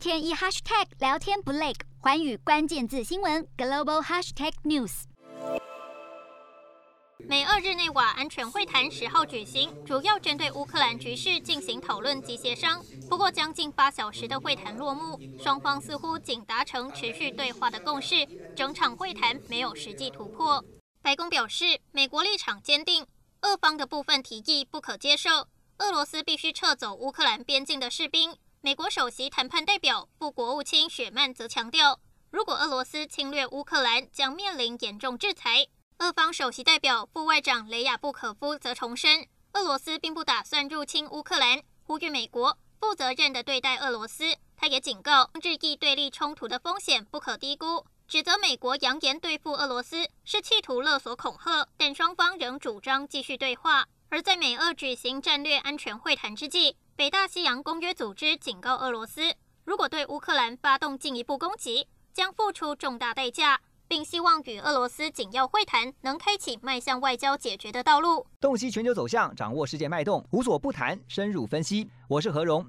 天一 hashtag 聊天不累，寰宇关键字新闻 global hashtag news。美俄日内瓦安全会谈十号举行，主要针对乌克兰局势进行讨论及协商。不过，将近八小时的会谈落幕，双方似乎仅达成持续对话的共识，整场会谈没有实际突破。白宫表示，美国立场坚定，俄方的部分提议不可接受，俄罗斯必须撤走乌克兰边境的士兵。美国首席谈判代表副国务卿雪曼则强调，如果俄罗斯侵略乌克兰，将面临严重制裁。俄方首席代表副外长雷亚布可夫则重申，俄罗斯并不打算入侵乌克兰，呼吁美国负责任地对待俄罗斯。他也警告，日益对立冲突的风险不可低估，指责美国扬言对付俄罗斯是企图勒索恐吓，但双方仍主张继续对话。而在美俄举行战略安全会谈之际，北大西洋公约组织警告俄罗斯，如果对乌克兰发动进一步攻击，将付出重大代价，并希望与俄罗斯紧要会谈能开启迈向外交解决的道路。洞悉全球走向，掌握世界脉动，无所不谈，深入分析。我是何荣。